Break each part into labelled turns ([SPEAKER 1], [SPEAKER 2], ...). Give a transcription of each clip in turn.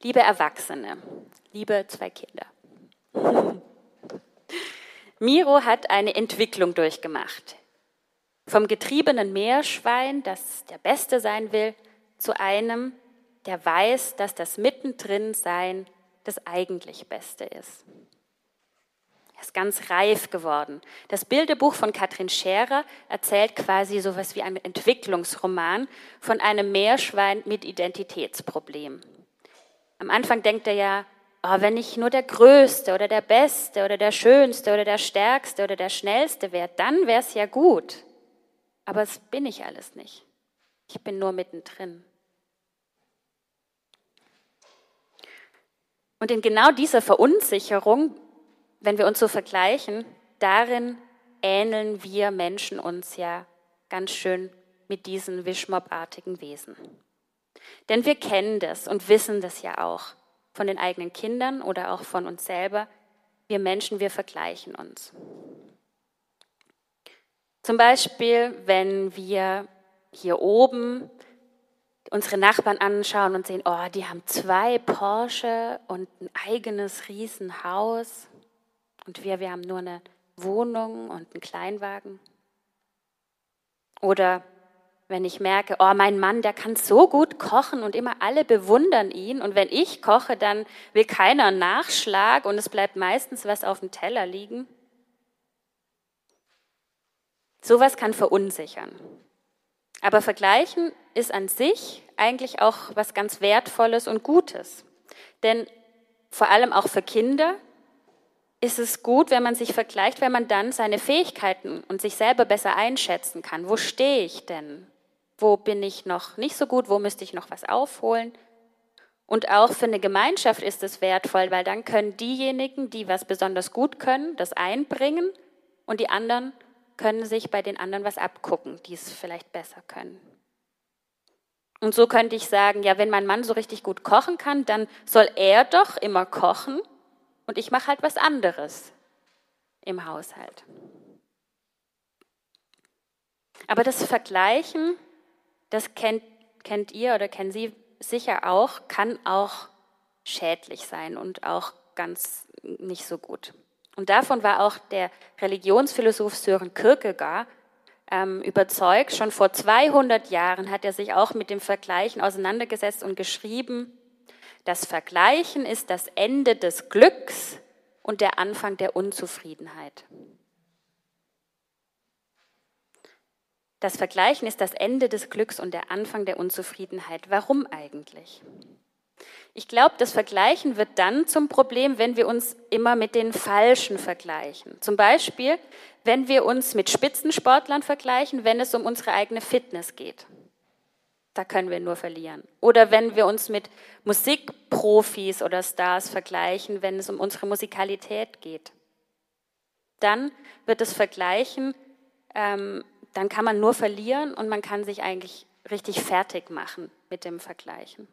[SPEAKER 1] Liebe Erwachsene, liebe zwei Kinder. Miro hat eine Entwicklung durchgemacht. Vom getriebenen Meerschwein, das der Beste sein will, zu einem, der weiß, dass das Mittendrin Sein das eigentlich Beste ist. Er ist ganz reif geworden. Das Bilderbuch von Katrin Scherer erzählt quasi so etwas wie ein Entwicklungsroman von einem Meerschwein mit Identitätsproblem. Am Anfang denkt er ja, oh, wenn ich nur der Größte oder der Beste oder der Schönste oder der Stärkste oder der Schnellste wäre, dann wäre es ja gut. Aber das bin ich alles nicht. Ich bin nur mittendrin. Und in genau dieser Verunsicherung, wenn wir uns so vergleichen, darin ähneln wir Menschen uns ja ganz schön mit diesen Wischmob-artigen Wesen. Denn wir kennen das und wissen das ja auch von den eigenen Kindern oder auch von uns selber. Wir Menschen, wir vergleichen uns. Zum Beispiel, wenn wir hier oben unsere Nachbarn anschauen und sehen, oh, die haben zwei Porsche und ein eigenes Riesenhaus und wir, wir haben nur eine Wohnung und einen Kleinwagen. Oder wenn ich merke, oh, mein Mann, der kann so gut kochen und immer alle bewundern ihn. Und wenn ich koche, dann will keiner Nachschlag und es bleibt meistens was auf dem Teller liegen. Sowas kann verunsichern. Aber vergleichen ist an sich eigentlich auch was ganz Wertvolles und Gutes. Denn vor allem auch für Kinder ist es gut, wenn man sich vergleicht, wenn man dann seine Fähigkeiten und sich selber besser einschätzen kann. Wo stehe ich denn? Wo bin ich noch nicht so gut? Wo müsste ich noch was aufholen? Und auch für eine Gemeinschaft ist es wertvoll, weil dann können diejenigen, die was besonders gut können, das einbringen und die anderen können sich bei den anderen was abgucken, die es vielleicht besser können. Und so könnte ich sagen, ja, wenn mein Mann so richtig gut kochen kann, dann soll er doch immer kochen und ich mache halt was anderes im Haushalt. Aber das Vergleichen, das kennt, kennt ihr oder kennen Sie sicher auch, kann auch schädlich sein und auch ganz nicht so gut. Und davon war auch der Religionsphilosoph Sören Kierkegaard ähm, überzeugt. Schon vor 200 Jahren hat er sich auch mit dem Vergleichen auseinandergesetzt und geschrieben, das Vergleichen ist das Ende des Glücks und der Anfang der Unzufriedenheit. Das Vergleichen ist das Ende des Glücks und der Anfang der Unzufriedenheit. Warum eigentlich? Ich glaube, das Vergleichen wird dann zum Problem, wenn wir uns immer mit den Falschen vergleichen. Zum Beispiel, wenn wir uns mit Spitzensportlern vergleichen, wenn es um unsere eigene Fitness geht. Da können wir nur verlieren. Oder wenn wir uns mit Musikprofis oder Stars vergleichen, wenn es um unsere Musikalität geht. Dann wird das Vergleichen, ähm, dann kann man nur verlieren und man kann sich eigentlich richtig fertig machen mit dem Vergleichen.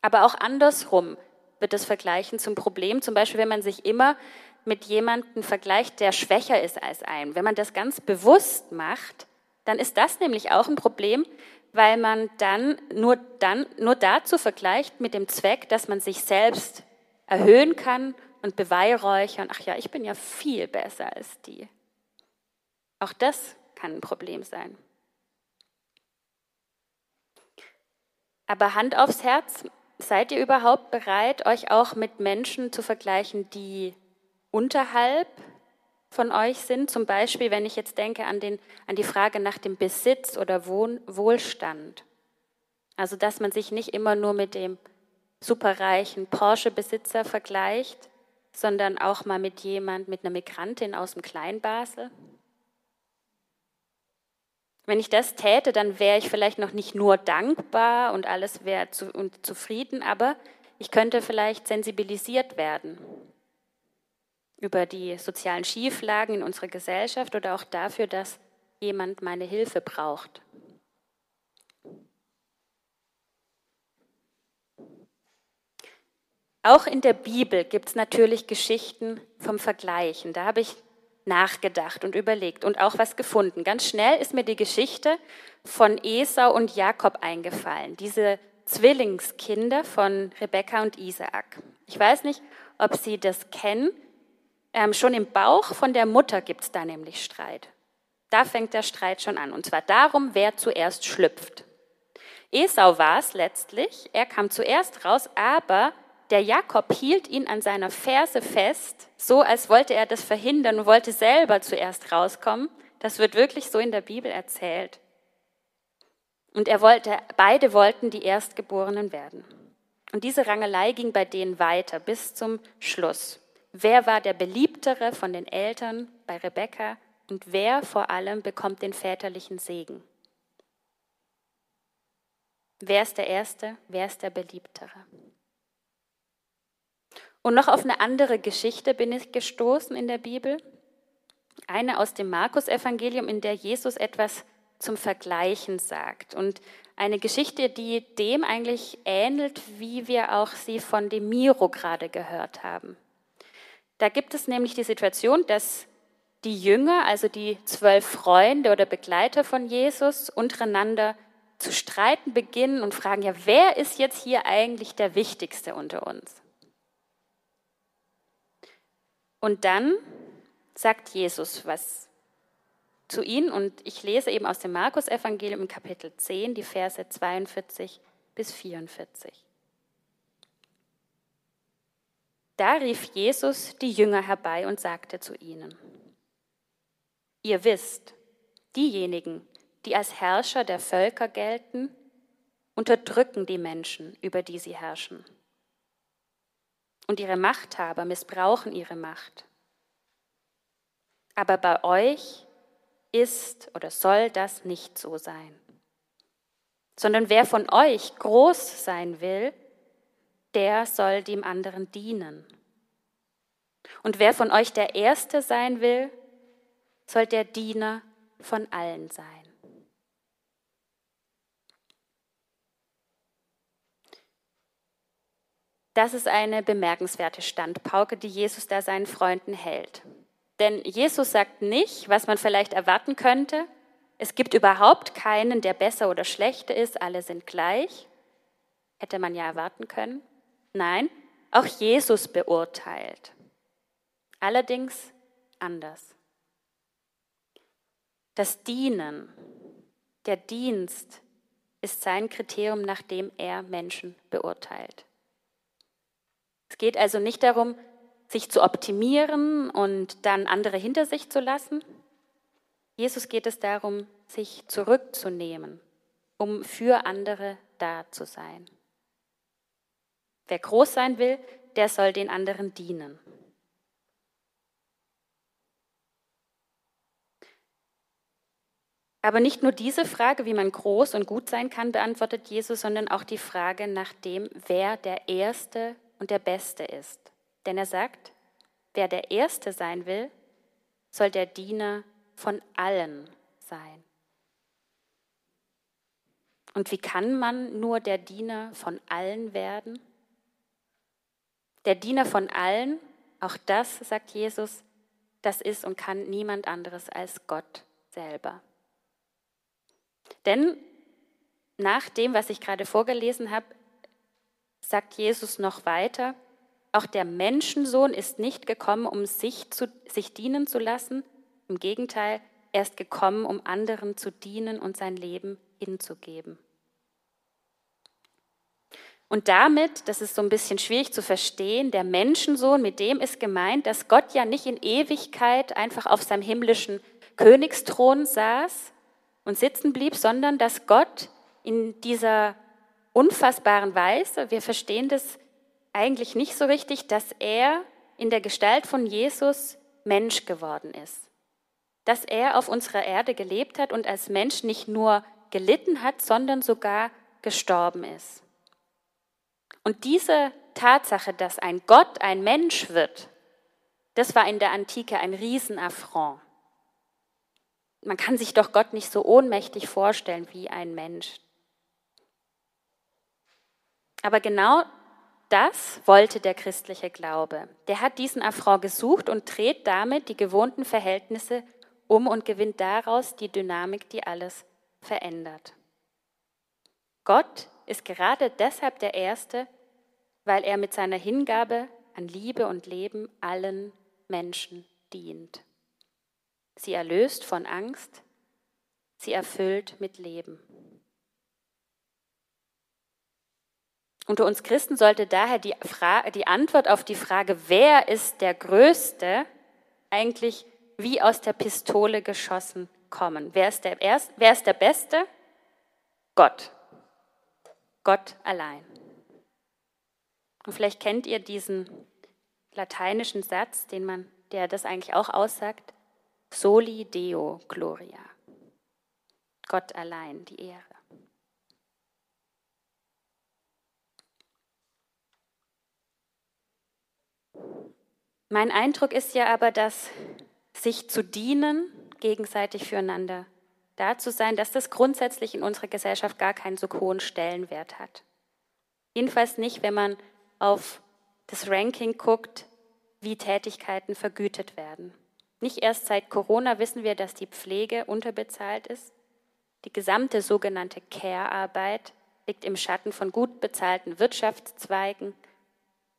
[SPEAKER 1] Aber auch andersrum wird das Vergleichen zum Problem. Zum Beispiel, wenn man sich immer mit jemandem vergleicht, der schwächer ist als ein. Wenn man das ganz bewusst macht, dann ist das nämlich auch ein Problem, weil man dann nur, dann nur dazu vergleicht mit dem Zweck, dass man sich selbst erhöhen kann und beweihräuchern. Ach ja, ich bin ja viel besser als die. Auch das kann ein Problem sein. Aber Hand aufs Herz, Seid ihr überhaupt bereit, euch auch mit Menschen zu vergleichen, die unterhalb von euch sind? Zum Beispiel, wenn ich jetzt denke an, den, an die Frage nach dem Besitz oder Wohn Wohlstand. Also, dass man sich nicht immer nur mit dem superreichen Porsche-Besitzer vergleicht, sondern auch mal mit jemand, mit einer Migrantin aus dem Kleinbasel. Wenn ich das täte, dann wäre ich vielleicht noch nicht nur dankbar und alles wäre zu, und zufrieden, aber ich könnte vielleicht sensibilisiert werden über die sozialen Schieflagen in unserer Gesellschaft oder auch dafür, dass jemand meine Hilfe braucht. Auch in der Bibel gibt es natürlich Geschichten vom Vergleichen. Da habe ich nachgedacht und überlegt und auch was gefunden. Ganz schnell ist mir die Geschichte von Esau und Jakob eingefallen. Diese Zwillingskinder von Rebekka und Isaak. Ich weiß nicht, ob Sie das kennen. Ähm, schon im Bauch von der Mutter gibt es da nämlich Streit. Da fängt der Streit schon an. Und zwar darum, wer zuerst schlüpft. Esau war es letztlich. Er kam zuerst raus, aber der Jakob hielt ihn an seiner Ferse fest, so als wollte er das verhindern und wollte selber zuerst rauskommen. Das wird wirklich so in der Bibel erzählt. Und er wollte, beide wollten die Erstgeborenen werden. Und diese Rangelei ging bei denen weiter bis zum Schluss. Wer war der beliebtere von den Eltern bei Rebekka und wer vor allem bekommt den väterlichen Segen? Wer ist der Erste? Wer ist der Beliebtere? Und noch auf eine andere Geschichte bin ich gestoßen in der Bibel. Eine aus dem Markus-Evangelium, in der Jesus etwas zum Vergleichen sagt. Und eine Geschichte, die dem eigentlich ähnelt, wie wir auch sie von dem Miro gerade gehört haben. Da gibt es nämlich die Situation, dass die Jünger, also die zwölf Freunde oder Begleiter von Jesus, untereinander zu streiten beginnen und fragen, ja, wer ist jetzt hier eigentlich der Wichtigste unter uns? Und dann sagt Jesus was zu ihnen und ich lese eben aus dem Markus-Evangelium im Kapitel 10 die Verse 42 bis 44. Da rief Jesus die Jünger herbei und sagte zu ihnen, Ihr wisst, diejenigen, die als Herrscher der Völker gelten, unterdrücken die Menschen, über die sie herrschen. Und ihre Machthaber missbrauchen ihre Macht. Aber bei euch ist oder soll das nicht so sein. Sondern wer von euch groß sein will, der soll dem anderen dienen. Und wer von euch der Erste sein will, soll der Diener von allen sein. Das ist eine bemerkenswerte Standpauke, die Jesus da seinen Freunden hält. Denn Jesus sagt nicht, was man vielleicht erwarten könnte. Es gibt überhaupt keinen, der besser oder schlechter ist, alle sind gleich. Hätte man ja erwarten können. Nein, auch Jesus beurteilt. Allerdings anders. Das Dienen, der Dienst ist sein Kriterium, nach dem er Menschen beurteilt. Es geht also nicht darum, sich zu optimieren und dann andere hinter sich zu lassen. Jesus geht es darum, sich zurückzunehmen, um für andere da zu sein. Wer groß sein will, der soll den anderen dienen. Aber nicht nur diese Frage, wie man groß und gut sein kann, beantwortet Jesus, sondern auch die Frage nach dem, wer der Erste und der Beste ist. Denn er sagt, wer der Erste sein will, soll der Diener von allen sein. Und wie kann man nur der Diener von allen werden? Der Diener von allen, auch das, sagt Jesus, das ist und kann niemand anderes als Gott selber. Denn nach dem, was ich gerade vorgelesen habe, sagt Jesus noch weiter, auch der Menschensohn ist nicht gekommen, um sich, zu, sich dienen zu lassen. Im Gegenteil, er ist gekommen, um anderen zu dienen und sein Leben hinzugeben. Und damit, das ist so ein bisschen schwierig zu verstehen, der Menschensohn, mit dem ist gemeint, dass Gott ja nicht in Ewigkeit einfach auf seinem himmlischen Königsthron saß und sitzen blieb, sondern dass Gott in dieser unfassbaren Weise, wir verstehen das eigentlich nicht so richtig, dass er in der Gestalt von Jesus Mensch geworden ist. Dass er auf unserer Erde gelebt hat und als Mensch nicht nur gelitten hat, sondern sogar gestorben ist. Und diese Tatsache, dass ein Gott ein Mensch wird, das war in der Antike ein Riesenaffront. Man kann sich doch Gott nicht so ohnmächtig vorstellen wie ein Mensch. Aber genau das wollte der christliche Glaube. Der hat diesen Affront gesucht und dreht damit die gewohnten Verhältnisse um und gewinnt daraus die Dynamik, die alles verändert. Gott ist gerade deshalb der Erste, weil er mit seiner Hingabe an Liebe und Leben allen Menschen dient. Sie erlöst von Angst, sie erfüllt mit Leben. Unter uns Christen sollte daher die, Frage, die Antwort auf die Frage, wer ist der Größte, eigentlich wie aus der Pistole geschossen kommen. Wer ist der, Erst, wer ist der Beste? Gott. Gott allein. Und vielleicht kennt ihr diesen lateinischen Satz, den man, der das eigentlich auch aussagt. Soli Deo Gloria. Gott allein die Ehre. Mein Eindruck ist ja aber, dass sich zu dienen, gegenseitig füreinander da zu sein, dass das grundsätzlich in unserer Gesellschaft gar keinen so hohen Stellenwert hat. Jedenfalls nicht, wenn man auf das Ranking guckt, wie Tätigkeiten vergütet werden. Nicht erst seit Corona wissen wir, dass die Pflege unterbezahlt ist. Die gesamte sogenannte Care-Arbeit liegt im Schatten von gut bezahlten Wirtschaftszweigen.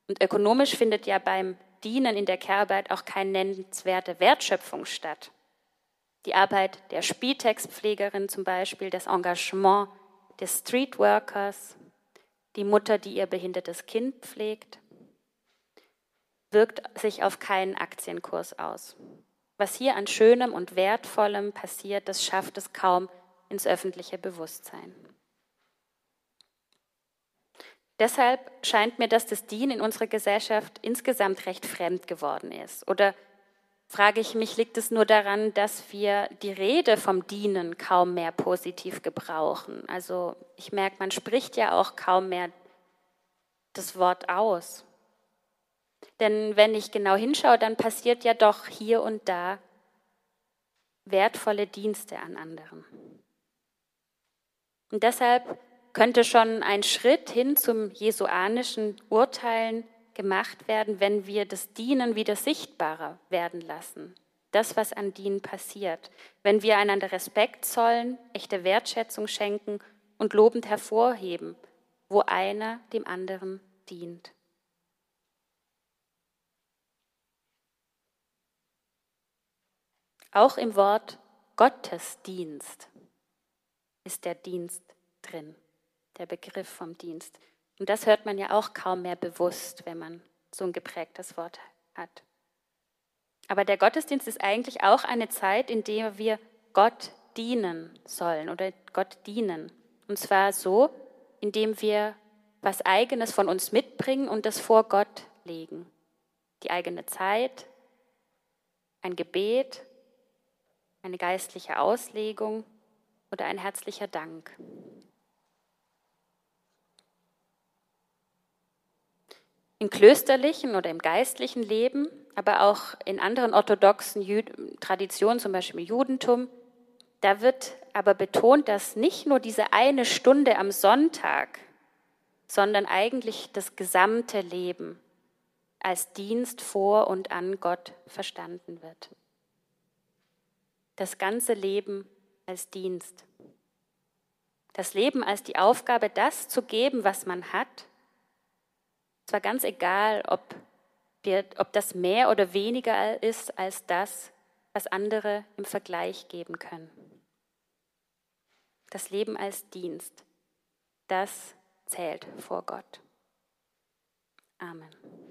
[SPEAKER 1] Und ökonomisch findet ja beim Dienen in der Care-Arbeit auch keine nennenswerte Wertschöpfung statt. Die Arbeit der Spitex-Pflegerin zum Beispiel, das Engagement des Streetworkers, die Mutter, die ihr behindertes Kind pflegt, wirkt sich auf keinen Aktienkurs aus. Was hier an Schönem und Wertvollem passiert, das schafft es kaum ins öffentliche Bewusstsein. Deshalb scheint mir, dass das Dienen in unserer Gesellschaft insgesamt recht fremd geworden ist. Oder frage ich mich, liegt es nur daran, dass wir die Rede vom Dienen kaum mehr positiv gebrauchen? Also ich merke, man spricht ja auch kaum mehr das Wort aus. Denn wenn ich genau hinschaue, dann passiert ja doch hier und da wertvolle Dienste an anderen. Und deshalb könnte schon ein Schritt hin zum jesuanischen Urteilen gemacht werden, wenn wir das Dienen wieder sichtbarer werden lassen. Das, was an Dienen passiert. Wenn wir einander Respekt zollen, echte Wertschätzung schenken und lobend hervorheben, wo einer dem anderen dient. Auch im Wort Gottesdienst ist der Dienst drin der Begriff vom Dienst. Und das hört man ja auch kaum mehr bewusst, wenn man so ein geprägtes Wort hat. Aber der Gottesdienst ist eigentlich auch eine Zeit, in der wir Gott dienen sollen oder Gott dienen. Und zwar so, indem wir was eigenes von uns mitbringen und das vor Gott legen. Die eigene Zeit, ein Gebet, eine geistliche Auslegung oder ein herzlicher Dank. Im klösterlichen oder im geistlichen Leben, aber auch in anderen orthodoxen Jü Traditionen, zum Beispiel im Judentum, da wird aber betont, dass nicht nur diese eine Stunde am Sonntag, sondern eigentlich das gesamte Leben als Dienst vor und an Gott verstanden wird. Das ganze Leben als Dienst. Das Leben als die Aufgabe, das zu geben, was man hat, es war ganz egal, ob, wir, ob das mehr oder weniger ist als das, was andere im Vergleich geben können. Das Leben als Dienst, das zählt vor Gott. Amen.